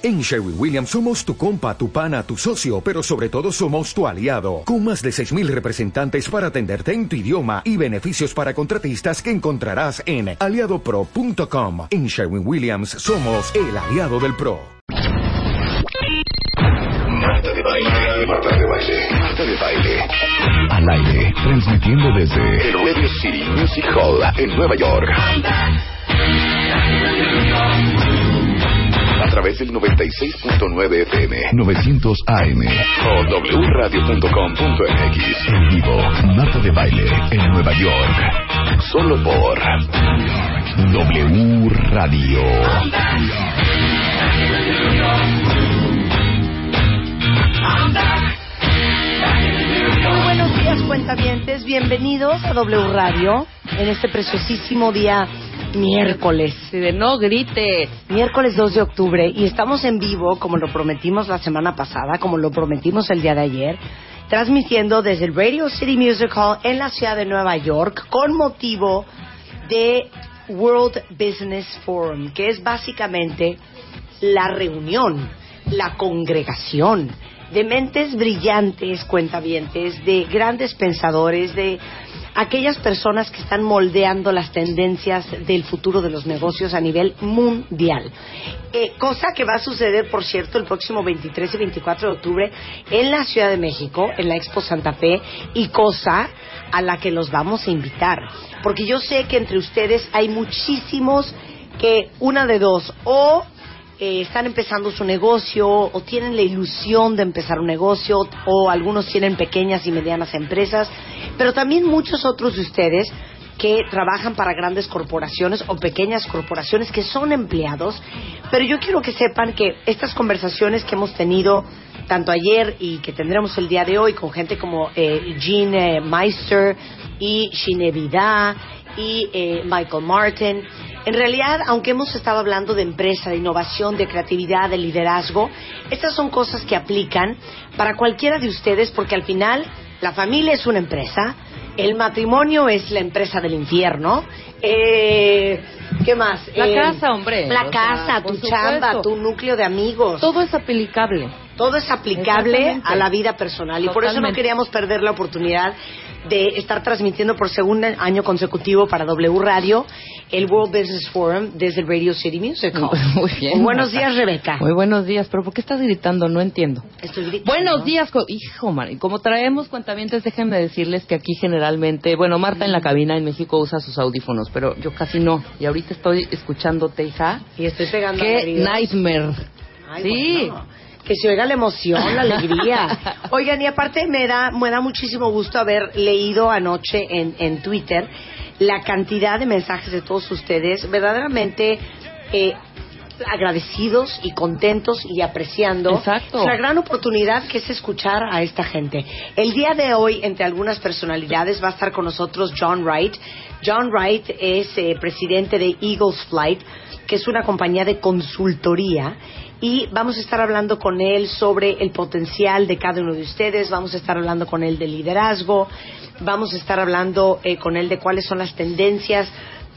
En Sherwin Williams somos tu compa, tu pana, tu socio, pero sobre todo somos tu aliado, con más de 6.000 representantes para atenderte en tu idioma y beneficios para contratistas que encontrarás en aliadopro.com. En Sherwin Williams somos el aliado del PRO. Marta de baile, Marta de baile, Marta de baile. Al aire, transmitiendo desde el Radio City Music Hall en Nueva York. A través del 96.9 FM, 900 AM o wradio.com.mx. En vivo, Marta de baile en Nueva York. Solo por W Radio. Muy buenos días, cuentavientes. Bienvenidos a W Radio en este preciosísimo día miércoles. de no grites. Miércoles 2 de octubre y estamos en vivo como lo prometimos la semana pasada, como lo prometimos el día de ayer, transmitiendo desde el Radio City Music Hall en la ciudad de Nueva York con motivo de World Business Forum, que es básicamente la reunión, la congregación de mentes brillantes, cuentavientes, de grandes pensadores, de aquellas personas que están moldeando las tendencias del futuro de los negocios a nivel mundial. Eh, cosa que va a suceder, por cierto, el próximo 23 y 24 de octubre en la Ciudad de México, en la Expo Santa Fe, y cosa a la que los vamos a invitar. Porque yo sé que entre ustedes hay muchísimos que una de dos, o eh, están empezando su negocio o tienen la ilusión de empezar un negocio o algunos tienen pequeñas y medianas empresas, pero también muchos otros de ustedes que trabajan para grandes corporaciones o pequeñas corporaciones que son empleados, pero yo quiero que sepan que estas conversaciones que hemos tenido tanto ayer y que tendremos el día de hoy con gente como eh, Jean eh, Meister y Shine Vida y eh, Michael Martin, en realidad, aunque hemos estado hablando de empresa, de innovación, de creatividad, de liderazgo, estas son cosas que aplican para cualquiera de ustedes porque al final la familia es una empresa, el matrimonio es la empresa del infierno. Eh, ¿Qué más? La Eh, casa, hombre. La casa, sea, tu chamba, supuesto. tu núcleo de amigos. Todo es aplicable. Todo es aplicable a la vida personal y por eso no queríamos perder la oportunidad de estar transmitiendo por segundo año consecutivo para W Radio el World Business Forum desde el Radio City Music Hall. Muy bien. Buenos días, Rebeca. Muy buenos días, pero ¿por qué estás gritando? No entiendo. Estoy gritando. Buenos días, hijo, Mari. Como traemos cuentavientes, déjenme decirles que aquí generalmente, bueno, Marta en la cabina en México usa sus audífonos, pero yo casi no. Y ahorita estoy escuchándote, hija. Y estoy pegando Qué nightmare. Ay, sí. bueno, que se oiga la emoción, la alegría. Oigan, y aparte me da, me da muchísimo gusto haber leído anoche en, en Twitter la cantidad de mensajes de todos ustedes, verdaderamente eh, agradecidos y contentos y apreciando Exacto. la gran oportunidad que es escuchar a esta gente. El día de hoy, entre algunas personalidades, va a estar con nosotros John Wright. John Wright es eh, presidente de Eagles Flight, que es una compañía de consultoría y vamos a estar hablando con él sobre el potencial de cada uno de ustedes, vamos a estar hablando con él de liderazgo, vamos a estar hablando eh, con él de cuáles son las tendencias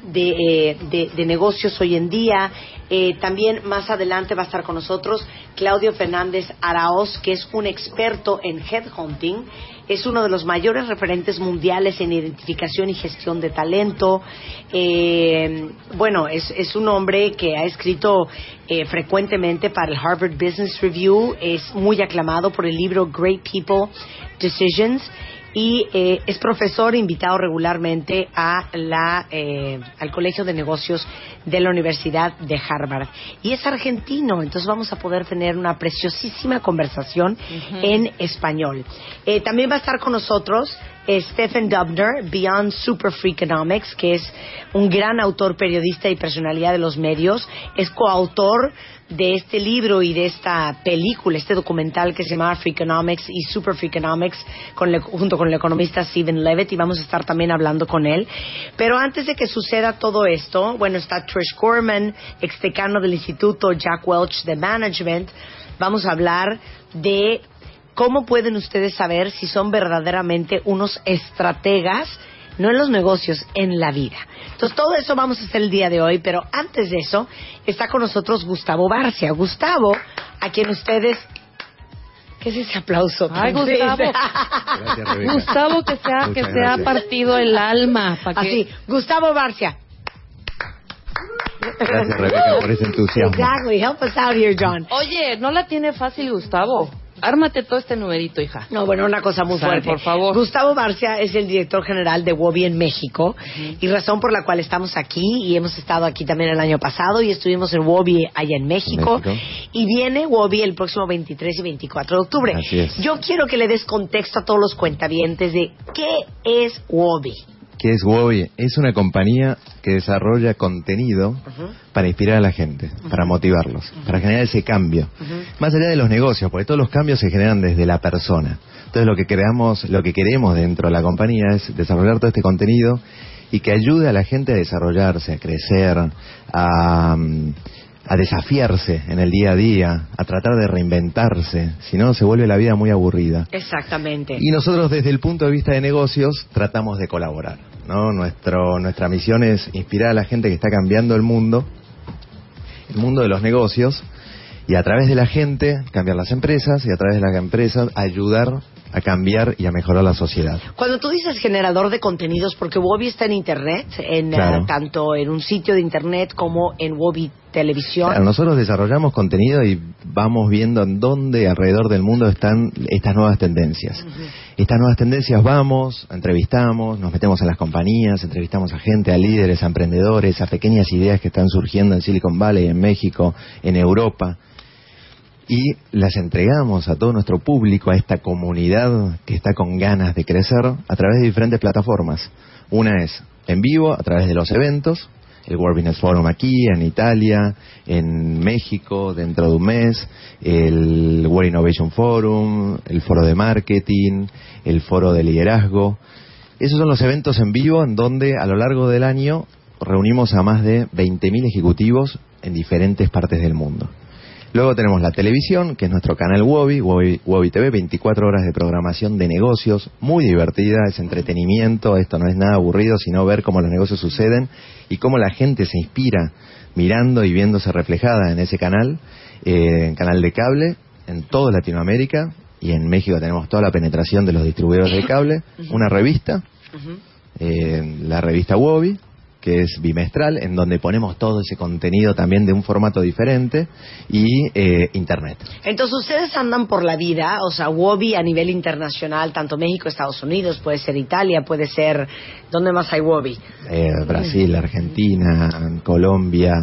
de, eh, de- negocios hoy en día. Eh, también más adelante va a estar con nosotros Claudio Fernández Araoz, que es un experto en headhunting, es uno de los mayores referentes mundiales en identificación y gestión de talento. Eh, bueno, es, un hombre que ha escrito eh, frecuentemente para el Harvard Business Review, es muy aclamado por el libro Great People Decisions y eh, es profesor invitado regularmente a la, eh, al Colegio de Negocios de la Universidad de Harvard. Y es argentino, entonces vamos a poder tener una preciosísima conversación en español. Eh, también va a estar con nosotros Stephen Dubner, Beyond Super Freakonomics, que es un gran autor, periodista y personalidad de los medios. Es coautor de este libro y de esta película, este documental que se llama Freakonomics y Super Freakonomics con el- junto con el economista Stephen Levitt y vamos a estar también hablando con él. Pero antes de que suceda todo esto, bueno, está Trish Corman, exdecano del Instituto Jack Welch de Management. Vamos a hablar de cómo pueden ustedes saber si son verdaderamente unos estrategas no en los negocios, en la vida. Entonces, todo eso vamos a hacer el día de hoy, pero antes de eso, está con nosotros Gustavo Barcia. Gustavo, a quien ustedes ¿Qué es ese aplauso? Ay, Gustavo. Gustavo, que se ha, que se ha partido el alma. para Así, Gustavo Barcia. Gracias, Rebeca, por ese entusiasmo. Exactly. Help us out here, John. Oye, no la tiene fácil Gustavo. Ármate todo este numerito, hija. No, bueno, una cosa muy fuerte. Por favor. Gustavo Barcia es el director general de WOBI en México y razón por la cual estamos aquí y hemos estado aquí también el año pasado y estuvimos en WOBI allá en México, y viene WOBI el próximo 23 y 24 de octubre. Así es. Yo quiero que le des contexto a todos los cuentavientes de qué es WOBI. ¿Qué es WOBI? Es una compañía que desarrolla contenido para inspirar a la gente, para motivarlos, para generar ese cambio. Más allá de los negocios, porque todos los cambios se generan desde la persona. Entonces lo que creamos, lo que queremos dentro de la compañía es desarrollar todo este contenido y que ayude a la gente a desarrollarse, a crecer, a, a desafiarse en el día a día, a tratar de reinventarse, si no se vuelve la vida muy aburrida. Exactamente. Y nosotros desde el punto de vista de negocios tratamos de colaborar. ¿No? Nuestro, nuestra misión es inspirar a la gente que está cambiando el mundo, el mundo de los negocios, y a través de la gente cambiar las empresas y a través de las empresas ayudar a cambiar y a mejorar la sociedad. Cuando tú dices generador de contenidos, porque Wobby está en Internet, en, eh, tanto en un sitio de Internet como en Wobby Televisión. nosotros desarrollamos contenido y vamos viendo en dónde alrededor del mundo están estas nuevas tendencias. Estas nuevas tendencias vamos, entrevistamos, nos metemos en las compañías, entrevistamos a gente, a líderes, a emprendedores, a pequeñas ideas que están surgiendo en Silicon Valley, en México, en Europa y las entregamos a todo nuestro público, a esta comunidad que está con ganas de crecer a través de diferentes plataformas. Una es en vivo, a través de los eventos, el World Business Forum aquí, en Italia, en México, dentro de un mes, el World Innovation Forum, el foro de marketing, el foro de liderazgo. Esos son los eventos en vivo en donde a lo largo del año reunimos a más de 20.000 ejecutivos en diferentes partes del mundo. Luego tenemos la televisión, que es nuestro canal Wobi, Wobi, TV, 24 horas de programación de negocios, muy divertida, es entretenimiento, esto no es nada aburrido, sino ver cómo los negocios suceden y cómo la gente se inspira mirando y viéndose reflejada en ese canal, eh, en canal de cable, en toda Latinoamérica, y en México tenemos toda la penetración de los distribuidores de cable, una revista, eh, la revista Wobi, que es bimestral, en donde ponemos todo ese contenido también de un formato diferente, y eh, Internet. Entonces ustedes andan por la vida, o sea, Wobi a nivel internacional, tanto México, Estados Unidos, puede ser Italia, puede ser... ¿Dónde más hay Wobi? Eh, Brasil, Argentina, Colombia.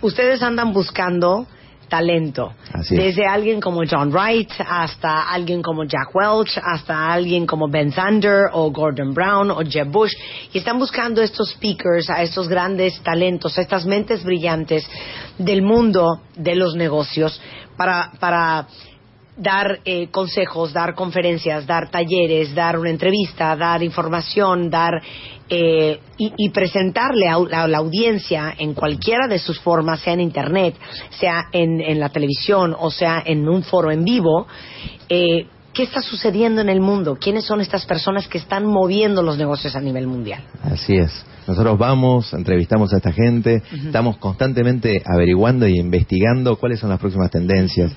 Ustedes andan buscando talento. Desde alguien como John Wright hasta alguien como Jack Welch, hasta alguien como Ben Zander o Gordon Brown o Jeb Bush. Y están buscando estos speakers, a estos grandes talentos, a estas mentes brillantes del mundo de los negocios para, para dar eh, consejos, dar conferencias, dar talleres, dar una entrevista, dar información, dar eh, y, presentarle a la, audiencia en cualquiera de sus formas, sea en Internet, sea en, la televisión o sea en un foro en vivo, eh, qué está sucediendo en el mundo, quiénes son estas personas que están moviendo los negocios a nivel mundial. Así es. Nosotros vamos, entrevistamos a esta gente, estamos constantemente averiguando y investigando cuáles son las próximas tendencias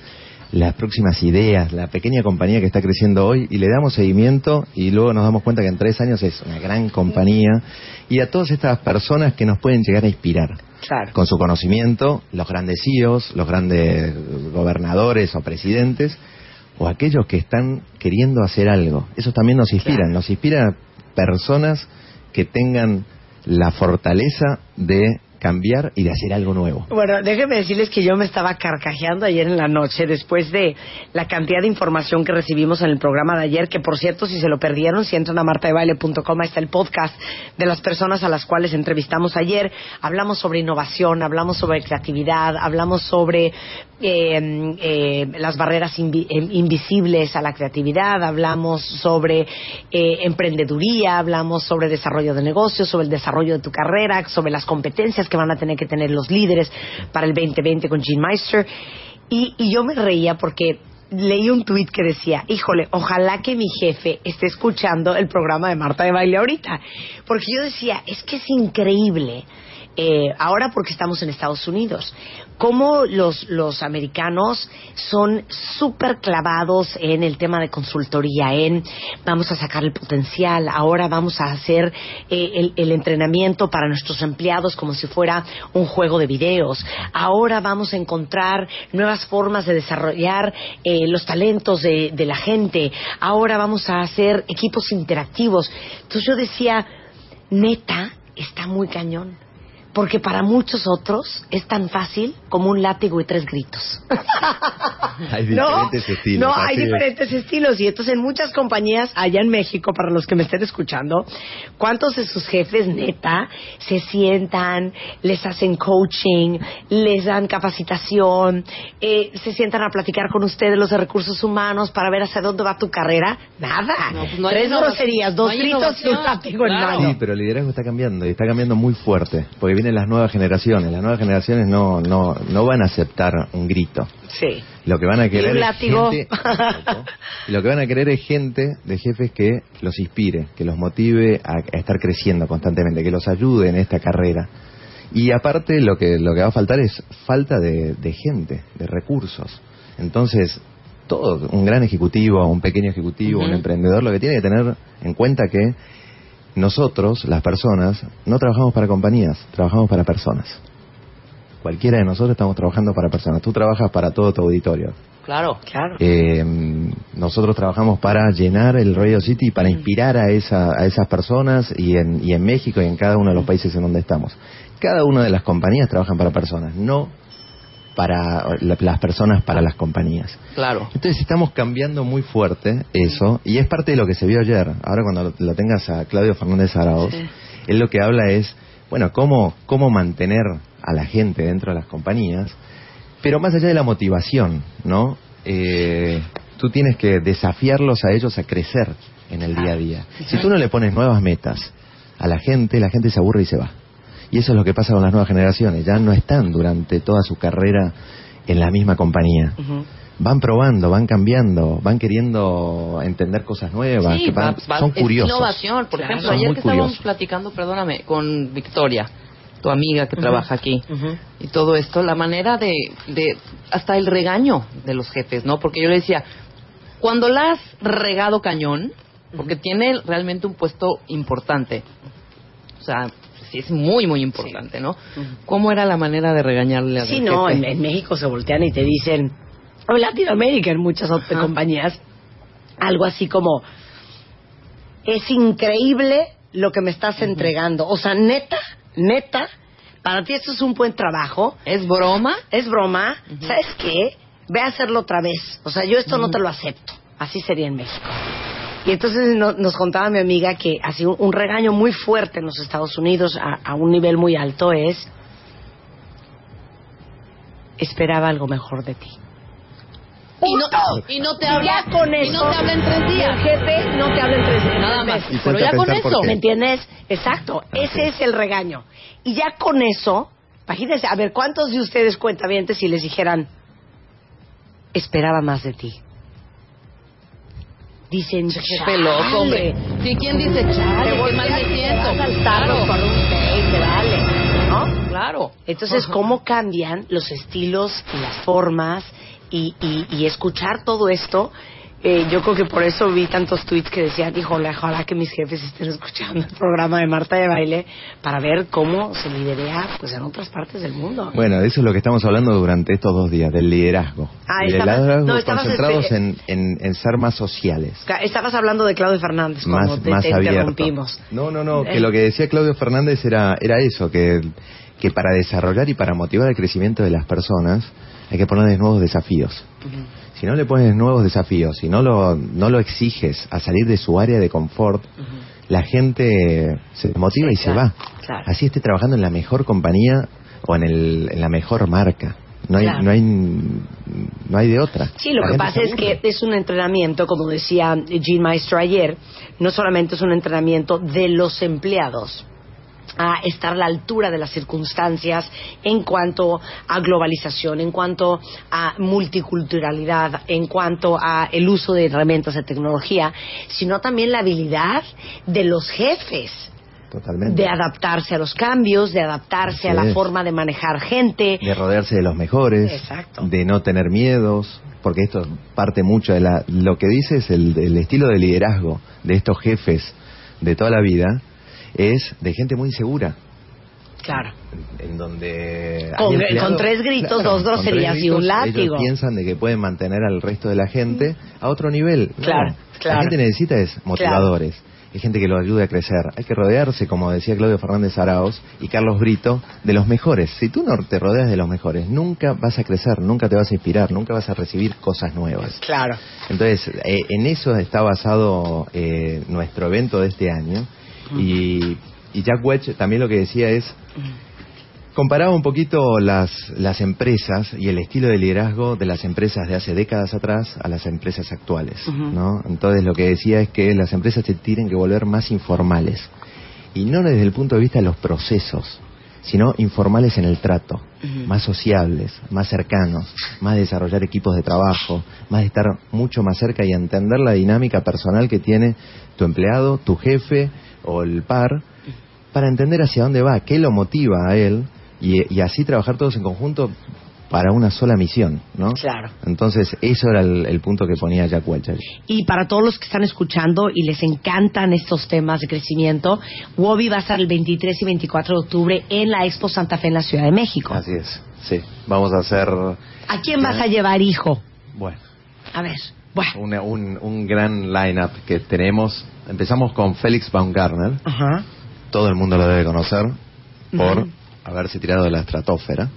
las próximas ideas, la pequeña compañía que está creciendo hoy y le damos seguimiento y luego nos damos cuenta que en tres años es una gran compañía y a todas estas personas que nos pueden llegar a inspirar. Con su conocimiento, los grandes CEOs, los grandes gobernadores o presidentes, o aquellos que están queriendo hacer algo. Eso también nos inspiran, nos inspiran personas que tengan la fortaleza de cambiar y de hacer algo nuevo. Bueno, déjenme decirles que yo me estaba carcajeando ayer en la noche después de la cantidad de información que recibimos en el programa de ayer, que por cierto, si se lo perdieron, si entran a martadebaile.com, está el podcast de las personas a las cuales entrevistamos ayer. Hablamos sobre innovación, hablamos sobre creatividad, hablamos sobre eh, eh, las barreras eh, invisibles a la creatividad, hablamos sobre emprendeduría, hablamos sobre desarrollo de negocios, sobre el desarrollo de tu carrera, sobre las competencias que van a tener que tener los líderes para el 2020 con Gene Meister. Y, yo me reía porque leí un tuit que decía, híjole, ojalá que mi jefe esté escuchando el programa de Marta de Baile ahorita. Porque yo decía, es que es increíble eh, ahora porque estamos en Estados Unidos. Cómo los, los americanos son súper clavados en el tema de consultoría, en vamos a sacar el potencial, ahora vamos a hacer eh, el, entrenamiento para nuestros empleados como si fuera un juego de videos, ahora vamos a encontrar nuevas formas de desarrollar eh, los talentos de la gente, ahora vamos a hacer equipos interactivos. Entonces yo decía, neta, está muy cañón porque para muchos otros es tan fácil como un látigo y tres gritos. Hay diferentes estilos. No, hay es. diferentes estilos y entonces en muchas compañías allá en México, para los que me estén escuchando, ¿cuántos de sus jefes neta se sientan, les hacen coaching, les dan capacitación, eh, se sientan a platicar con ustedes los de recursos humanos para ver hacia dónde va tu carrera? Nada. No, pues no tres groserías, dos No gritos y un látigo en mano. Sí, pero el liderazgo está cambiando y está cambiando muy fuerte, porque vienen las nuevas generaciones. Las nuevas generaciones no, no, no van a aceptar un grito. Sí. Lo que van a querer es gente, lo que van a querer es gente de jefes que los inspire, que los motive a, a estar creciendo constantemente, que los ayude en esta carrera. Y aparte lo que lo que va a faltar es falta de, de gente, de recursos. Entonces, todo, un gran ejecutivo, un pequeño ejecutivo, un emprendedor, lo que tiene que tener en cuenta que nosotros, las personas, no trabajamos para compañías, trabajamos para personas. Cualquiera de nosotros estamos trabajando para personas. Tú trabajas para todo tu auditorio. Claro. Claro. Eh, nosotros trabajamos para llenar el Radio City y para inspirar a, esa, a esas personas y en, y en México y en cada uno de los países en donde estamos. Cada una de las compañías trabajan para personas, no para la- las personas para las compañías. Claro. Entonces estamos cambiando muy fuerte eso y es parte de lo que se vio ayer. Ahora cuando lo, tengas a Claudio Fernández Arauz, él lo que habla es, bueno, cómo, cómo mantener a la gente dentro de las compañías, pero más allá de la motivación, ¿no? Eh, tú tienes que desafiarlos a ellos a crecer en el día a día. Si tú no le pones nuevas metas a la gente, la gente se aburre y se va. Y eso es lo que pasa con las nuevas generaciones. Ya no están durante toda su carrera en la misma compañía. Van probando, van cambiando, van queriendo entender cosas nuevas, Sí, que van- va- va- son es curiosos. innovación. Por Claro. ejemplo, Son ayer que estábamos platicando, perdóname, con Victoria, tu amiga que trabaja aquí, y todo esto, la manera de, de, hasta el regaño de los jefes, ¿no? Porque yo le decía, cuando la has regado cañón, porque tiene realmente un puesto importante, o sea, sí es muy, muy importante, ¿no? ¿Cómo era la manera de regañarle al Sí, no, en, en México se voltean y te dicen, o en Latinoamérica, en muchas otras Ajá. compañías, algo así como, es increíble lo que me estás entregando. O sea, neta, neta, para ti esto es un buen trabajo, ¿Es broma? es broma, ¿sabes qué? Ve a hacerlo otra vez. O sea, yo esto no te lo acepto. Así sería en México. Y entonces no- nos contaba mi amiga que así un, un regaño muy fuerte en los Estados Unidos a, a un nivel muy alto es esperaba algo mejor de ti. Y no, y no te habla, Ya con y eso, no te habla en tres El días. jefe no te habla en tres días. Nada más. Y Pero ya a con eso. ¿Me entiendes? Exacto. Ese es el regaño. Y ya con eso, imagínense, a ver, ¿cuántos de ustedes cuentavientes si les dijeran, esperaba más de ti? Dicen, Jefe loco, hombre. Sí, ¿quién dice, chale, qué mal me siento? Claro. Por un te vale, ¿no? Claro. Entonces, Ajá. ¿cómo cambian los estilos y las formas y, y, y escuchar todo esto? Eh, yo creo que por eso vi tantos tweets que decían, híjole, ojalá que mis jefes estén escuchando el programa de Marta de Baile para ver cómo se liderea pues, en otras partes del mundo. Bueno, eso es lo que estamos hablando durante estos dos días, del liderazgo. Ah, estabas- liderazgo no, estabas concentrados espe- en, en- en ser más sociales. Estabas hablando de Claudio Fernández cuando más, te, más te abierto. interrumpimos. No, no, no, Eh. que lo que decía Claudio Fernández era, era eso, que, que para desarrollar y para motivar el crecimiento de las personas hay que ponerles nuevos desafíos. Si no le pones nuevos desafíos, si no lo, no lo exiges a salir de su área de confort, la gente se motiva Sí, y se va. claro. Así esté trabajando en la mejor compañía o en, el, en la mejor marca. No hay, Claro. no hay, no hay de otra. Sí, lo La que pasa es que es un entrenamiento, como decía Jean Maestro ayer, no solamente es un entrenamiento de los empleados, a estar a la altura de las circunstancias en cuanto a globalización, en cuanto a multiculturalidad, en cuanto a el uso de herramientas de tecnología, sino también la habilidad de los jefes Totalmente. de adaptarse a los cambios, de adaptarse a la es. forma de manejar gente. de rodearse de los mejores, Exacto. de no tener miedos, porque esto parte mucho de la, lo que dice es el, el estilo de liderazgo de estos jefes de toda la vida es de gente muy insegura. Claro. En donde Con- tres gritos, dos con groserías y un látigo. Ellos piensan de que pueden mantener al resto de la gente a otro nivel. No, Claro, claro. La gente necesita es motivadores. Hay gente que lo ayude a crecer. Hay que rodearse, como decía Claudio Fernández Araos y Carlos Brito, de los mejores. Si tú no te rodeas de los mejores, nunca vas a crecer, nunca te vas a inspirar, nunca vas a recibir cosas nuevas. Claro. Entonces, eh, en eso está basado eh, nuestro evento de este año. Y, y Jack Welch también lo que decía es, comparaba un poquito las, las empresas y el estilo de liderazgo de las empresas de hace décadas atrás a las empresas actuales. ¿no? Entonces, lo que decía es que las empresas se tienen que volver más informales. Y no desde el punto de vista de los procesos, sino informales en el trato, más sociables, más cercanos, más de desarrollar equipos de trabajo, más de estar mucho más cerca y entender la dinámica personal que tiene tu empleado, tu jefe o el par, para entender hacia dónde va, qué lo motiva a él y, y así trabajar todos en conjunto para una sola misión, ¿no? Claro. Entonces, eso era el, el punto que ponía Jack Welch. ahí. Y para todos los que están escuchando y les encantan estos temas de crecimiento, Wobby va a estar el 23 y 24 de octubre en la Expo Santa Fe en la Ciudad de México. Así es, sí. Vamos a hacer, ¿A quién vas a llevar, hijo? bueno, A ver, bueno. una- un, un gran line-up que tenemos. Empezamos con Félix Baumgartner, Ajá. todo el mundo lo debe conocer por Ujú. Haberse tirado de la estratosfera.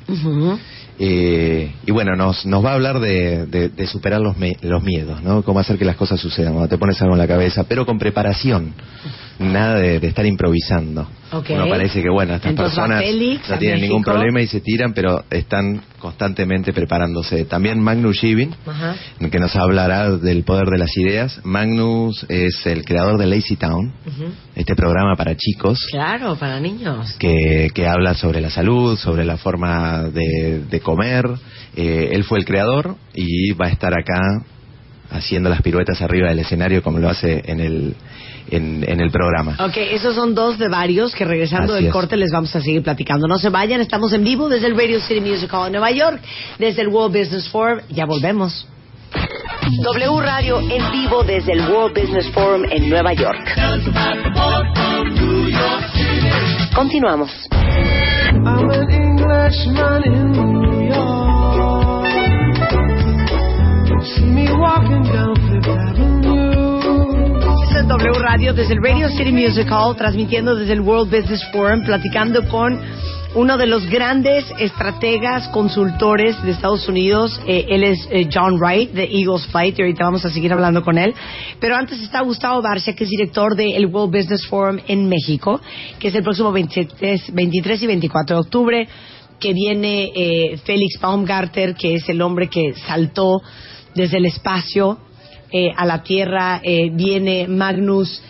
Eh, y bueno, nos, nos va a hablar de, de- de superar los, me- los miedos, ¿no? Cómo hacer que las cosas sucedan cuando te pones algo en la cabeza, pero con preparación. Nada de, de estar improvisando. Ok. Uno parece que, bueno, estas Entonces personas Félix no tienen ningún problema y se tiran, pero están constantemente preparándose. También Magnus Ajá. que nos hablará del poder de las ideas. Magnus es el creador de Lazy Town, este programa para chicos Claro, para niños. que, que habla sobre la salud, sobre la forma de, de comer. Eh, él fue el creador y va a estar acá haciendo las piruetas arriba del escenario como lo hace en el, en, en el programa. Ok, esos son dos de varios que regresando Así del es. corte les vamos a seguir platicando. No se vayan, estamos en vivo desde el Radio City Music Hall en Nueva York, desde el World Business Forum. Ya volvemos. W Radio en vivo desde el World Business Forum en Nueva York. Continuamos. I'm an Englishman in New York. See me walking down Fifth Avenue. W Radio desde el Radio City Music Hall, transmitiendo desde el World Business Forum, platicando con uno de los grandes estrategas consultores de Estados Unidos. Eh, él es eh, John Wright de Eagles Flight y ahorita vamos a seguir hablando con él. Pero antes está Gustavo Barcia, que es director del World Business Forum en México, que es el próximo 23, 23 y 24 de octubre que viene eh, Félix Baumgarter, que es el hombre que saltó desde el espacio eh, a la Tierra, eh, viene Magnus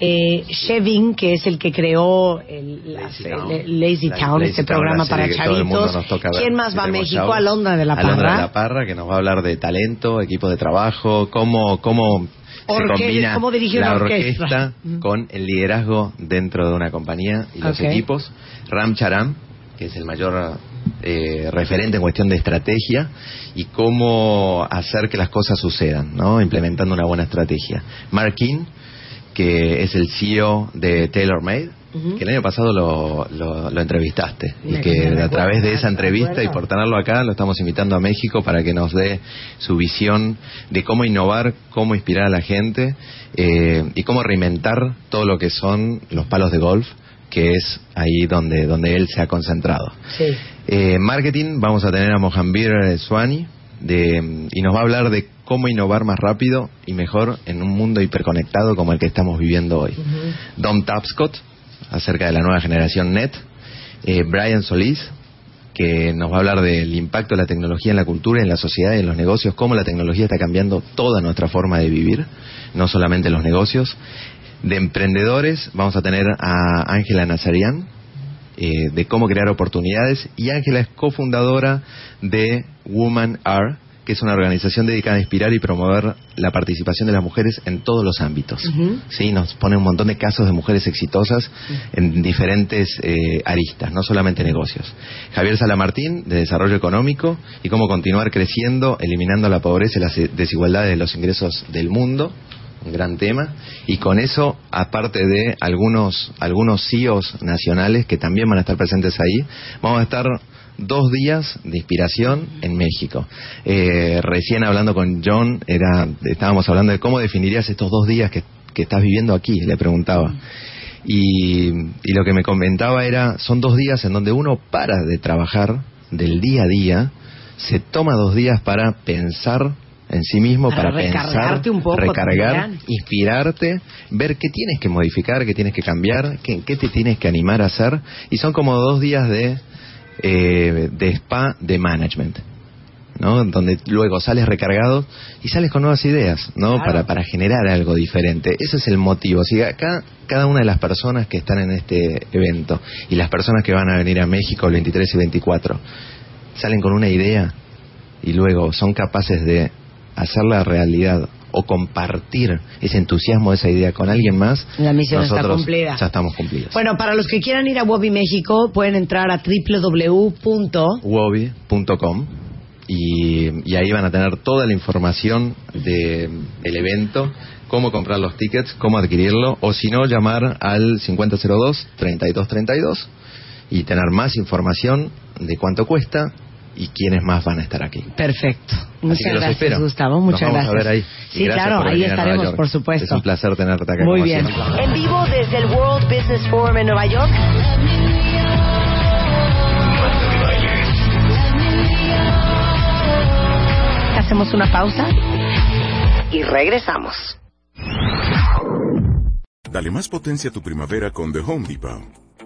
eh, Shevin, que es el que creó el, Lazy Town. el Lazy La- Town, Lazy este programa para chavitos. ¿Quién más va a México? shows. Alondra de la Alondra de Parra. la Parra, que nos va a hablar de talento, equipo de trabajo, cómo, cómo se Orque- combina cómo dirigir la orquesta. orquesta Mm. con el liderazgo dentro de una compañía y los equipos. Ram Charam, que es el mayor eh, referente en cuestión de estrategia y cómo hacer que las cosas sucedan, ¿no? implementando una buena estrategia. Mark King, que es el CEO de TaylorMade, Ujú. que el año pasado lo, lo- lo entrevistaste y que a través de esa me entrevista y por tenerlo acá lo estamos invitando a México para que nos dé su visión de cómo innovar, cómo inspirar a la gente eh, y cómo reinventar todo lo que son los palos de golf que es ahí donde, donde él se ha concentrado. Sí. Eh, marketing, vamos a tener a Mohanbir Swani de, y nos va a hablar de cómo innovar más rápido y mejor en un mundo hiperconectado como el que estamos viviendo hoy. Dom Tapscott, acerca de la nueva generación NET. Eh, Brian Solís, que nos va a hablar del impacto de la tecnología en la cultura, en la sociedad y en los negocios, cómo la tecnología está cambiando toda nuestra forma de vivir, no solamente los negocios. De emprendedores vamos a tener a Ángela Nazarian, eh, de cómo crear oportunidades y Ángela es cofundadora de Woman Are, que es una organización dedicada a inspirar y promover la participación de las mujeres en todos los ámbitos. Sí, nos pone un montón de casos de mujeres exitosas en diferentes eh, aristas, no solamente negocios. Javier Salamartín, de Desarrollo Económico y cómo continuar creciendo, eliminando la pobreza y las eh, desigualdades de los ingresos del mundo un gran tema. Y con eso aparte de algunos algunos CEOs nacionales que también van a estar presentes ahí vamos a estar dos días de inspiración en México. Eh, recién hablando con John era estábamos hablando de cómo definirías estos dos días que, que estás viviendo aquí le preguntaba. Y, y lo que me comentaba era son dos días en donde uno para de trabajar del día a día se toma dos días para pensar en sí mismo, Para para, pensar, recargarte un poco recargar, inspirarte, ver qué tienes que modificar, qué tienes que cambiar, qué, qué te tienes que animar a hacer. Y son como dos días de, eh, de spa de management. ¿no? Donde luego sales recargado y sales con nuevas ideas, ¿no? Claro. Para, para generar algo diferente. Ese es el motivo. Si acá, cada una de las personas que están en este evento y las personas que van a venir a México el 23 y 24 salen con una idea y luego son capaces de hacerla realidad o compartir ese entusiasmo, esa idea con alguien más, La misión está cumplida. ya estamos cumplidos. Bueno, para los que quieran ir a Wobby México, pueden entrar a www. Wobi.com y, y ahí van a tener toda la información de, del evento, cómo comprar los tickets, cómo adquirirlo, o si no, llamar al 5002-3232 y tener más información de cuánto cuesta y quiénes más van a estar aquí. Perfecto. Así Muchas que gracias, espero. Gustavo. Nos Muchas vamos gracias. a ver ahí. Sí, gracias claro, ahí estaremos, por supuesto. Es un placer tenerte acá. Muy como bien. siempre. En vivo desde el World Business Forum en Nueva York. Hacemos una pausa y regresamos. Dale más potencia a tu primavera con The Home Depot.